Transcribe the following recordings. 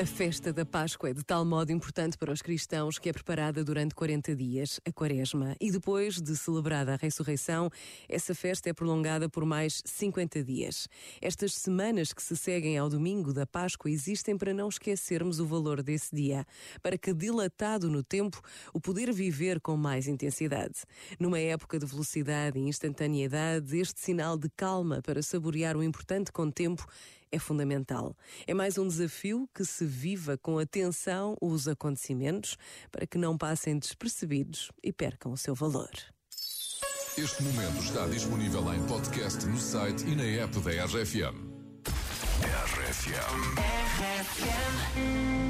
A festa da Páscoa é de tal modo importante para os cristãos que é preparada durante 40 dias, a Quaresma, e depois de celebrada a ressurreição, essa festa é prolongada por mais 50 dias. Estas semanas que se seguem ao domingo da Páscoa existem para não esquecermos o valor desse dia, para que, dilatado no tempo, o poder viver com mais intensidade. Numa época de velocidade e instantaneidade, este sinal de calma para saborear o importante contempo é fundamental. É mais um desafio que se viva com atenção os acontecimentos para que não passem despercebidos e percam o seu valor. Este momento está disponível em podcast no site e na app da RFM. RFM. Lembro-me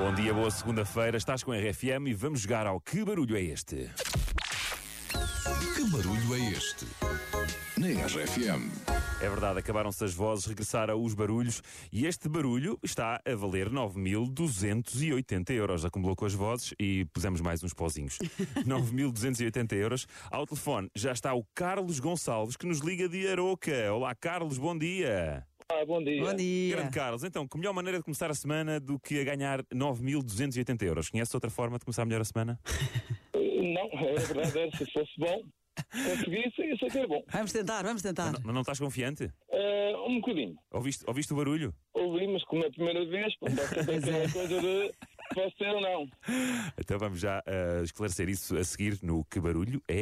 Bom dia, boa segunda-feira. Estás com a RFM e vamos jogar ao Que Barulho é Este? Que barulho é este? Na RFM. É verdade, acabaram-se as vozes, regressaram os barulhos e este barulho está a valer 9.280 euros. Acumulou com as vozes e pusemos mais uns pozinhos. 9.280 euros. Ao telefone já está o Carlos Gonçalves que nos liga de Aroca. Olá, Carlos, bom dia. Ah, bom dia. Bom dia. Grande Carlos, então, que melhor maneira de começar a semana do que a ganhar 9.280 euros? Conhece outra forma de começar melhor a semana? Não, é verdade, era, se fosse bom, conseguisse, isso aqui é bom. Vamos tentar, vamos tentar. Não, não estás confiante? Eh, um bocadinho. Ouviste, ouviste o barulho? Ouvi, mas como é a primeira vez, sempre aquela coisa de posso ser ou não. Então vamos já ah, esclarecer isso a seguir no Que Barulho é